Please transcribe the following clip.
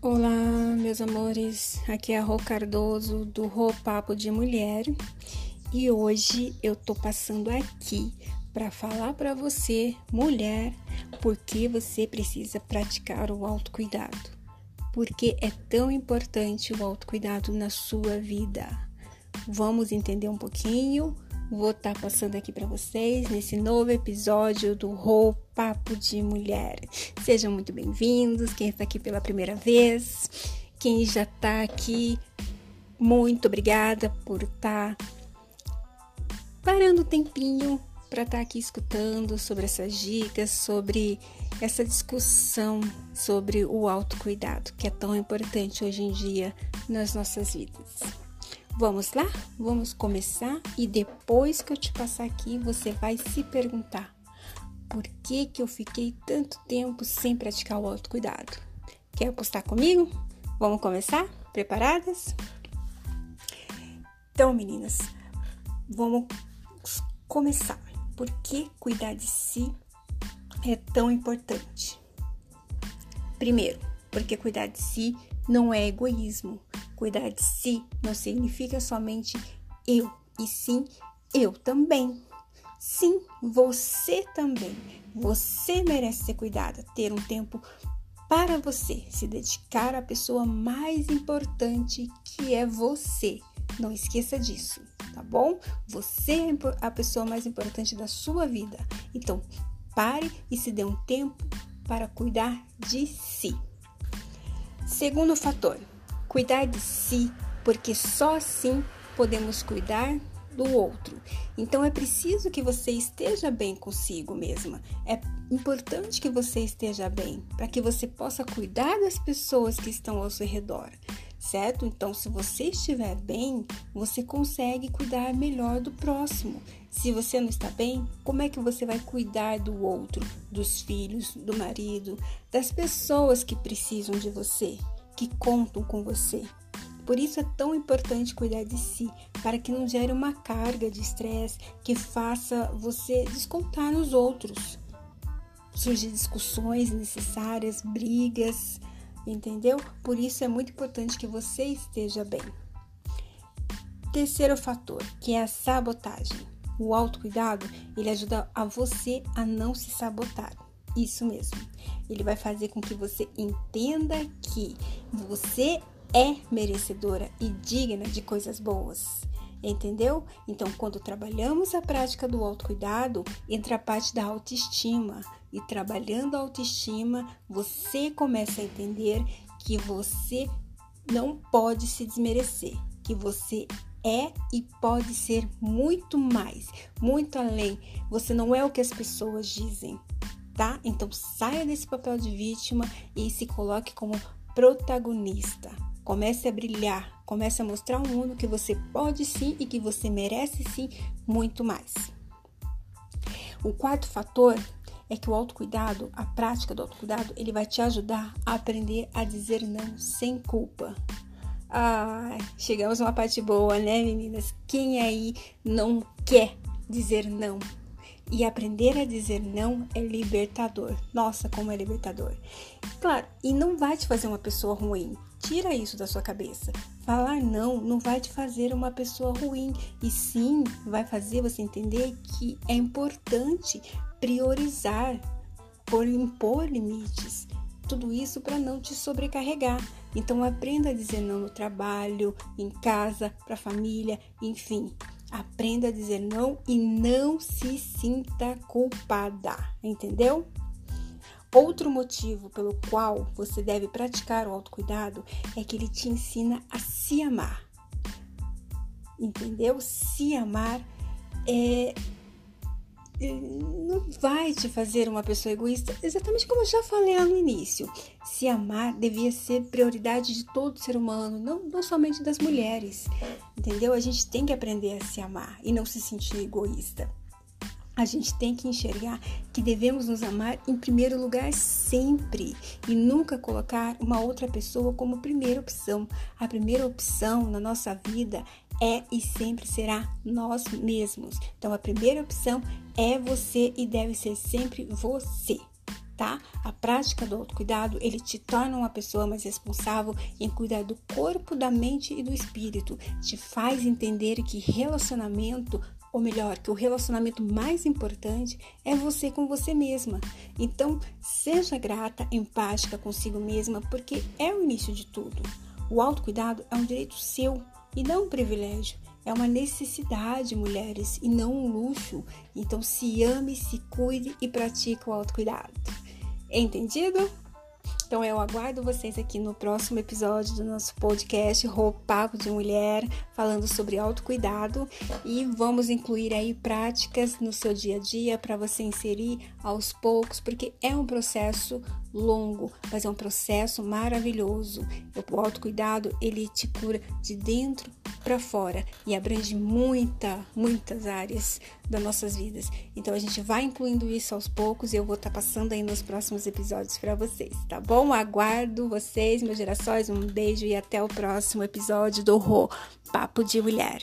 Olá, meus amores. Aqui é a Rô Cardoso do Rô Papo de Mulher e hoje eu tô passando aqui para falar para você, mulher, por que você precisa praticar o autocuidado. Porque é tão importante o autocuidado na sua vida. Vamos entender um pouquinho vou estar tá passando aqui para vocês nesse novo episódio do Rô de Mulher. Sejam muito bem-vindos, quem está aqui pela primeira vez, quem já está aqui, muito obrigada por estar tá parando um tempinho para estar tá aqui escutando sobre essas dicas, sobre essa discussão sobre o autocuidado, que é tão importante hoje em dia nas nossas vidas. Vamos lá? Vamos começar e depois que eu te passar aqui, você vai se perguntar: por que que eu fiquei tanto tempo sem praticar o autocuidado? Quer apostar comigo? Vamos começar? Preparadas? Então, meninas, vamos começar. Por que cuidar de si é tão importante? Primeiro, porque cuidar de si não é egoísmo, Cuidar de si não significa somente eu, e sim eu também. Sim, você também. Você merece ser cuidada, ter um tempo para você, se dedicar à pessoa mais importante que é você. Não esqueça disso, tá bom? Você é a pessoa mais importante da sua vida. Então, pare e se dê um tempo para cuidar de si. Segundo fator, cuidar de si, porque só assim podemos cuidar do outro. Então é preciso que você esteja bem consigo mesma. É importante que você esteja bem para que você possa cuidar das pessoas que estão ao seu redor, certo? Então, se você estiver bem, você consegue cuidar melhor do próximo. Se você não está bem, como é que você vai cuidar do outro, dos filhos, do marido, das pessoas que precisam de você? Que contam com você. Por isso é tão importante cuidar de si, para que não gere uma carga de estresse que faça você descontar nos outros. Surgir discussões necessárias, brigas, entendeu? Por isso é muito importante que você esteja bem. Terceiro fator, que é a sabotagem. O autocuidado, ele ajuda a você a não se sabotar. Isso mesmo. Ele vai fazer com que você entenda que você é merecedora e digna de coisas boas. Entendeu? Então, quando trabalhamos a prática do autocuidado, entra a parte da autoestima. E trabalhando a autoestima, você começa a entender que você não pode se desmerecer, que você é e pode ser muito mais, muito além. Você não é o que as pessoas dizem, tá? Então saia desse papel de vítima e se coloque como protagonista. Comece a brilhar, comece a mostrar ao mundo que você pode sim e que você merece sim muito mais. O quarto fator é que o autocuidado, a prática do autocuidado, ele vai te ajudar a aprender a dizer não sem culpa. Ah, chegamos a uma parte boa, né, meninas? Quem aí não quer dizer não? E aprender a dizer não é libertador. Nossa, como é libertador. Claro, e não vai te fazer uma pessoa ruim. Tira isso da sua cabeça. Falar não não vai te fazer uma pessoa ruim, e sim vai fazer você entender que é importante priorizar, por impor limites. Tudo isso para não te sobrecarregar. Então aprenda a dizer não no trabalho, em casa, para a família, enfim. Aprenda a dizer não e não se sinta culpada, entendeu? Outro motivo pelo qual você deve praticar o autocuidado é que ele te ensina a se amar. Entendeu? Se amar é não vai te fazer uma pessoa egoísta, exatamente como eu já falei lá no início. Se amar devia ser prioridade de todo ser humano, não, não somente das mulheres. Entendeu? A gente tem que aprender a se amar e não se sentir egoísta. A gente tem que enxergar que devemos nos amar em primeiro lugar sempre e nunca colocar uma outra pessoa como primeira opção. A primeira opção na nossa vida é e sempre será nós mesmos. Então a primeira opção é você e deve ser sempre você. tá? A prática do autocuidado, ele te torna uma pessoa mais responsável em cuidar do corpo, da mente e do espírito. Te faz entender que relacionamento ou melhor, que o relacionamento mais importante é você com você mesma. Então, seja grata, empática consigo mesma, porque é o início de tudo. O autocuidado é um direito seu e não um privilégio. É uma necessidade, mulheres, e não um luxo. Então se ame, se cuide e pratique o autocuidado. Entendido? Então eu aguardo vocês aqui no próximo episódio do nosso podcast Papo de Mulher, falando sobre autocuidado e vamos incluir aí práticas no seu dia a dia para você inserir aos poucos, porque é um processo longo, mas é um processo maravilhoso. O autocuidado, ele te cura de dentro para fora e abrange muita, muitas áreas das nossas vidas. Então a gente vai incluindo isso aos poucos e eu vou estar tá passando aí nos próximos episódios para vocês, tá bom? Aguardo vocês, meus gerações, um beijo e até o próximo episódio do Rô Papo de Mulher.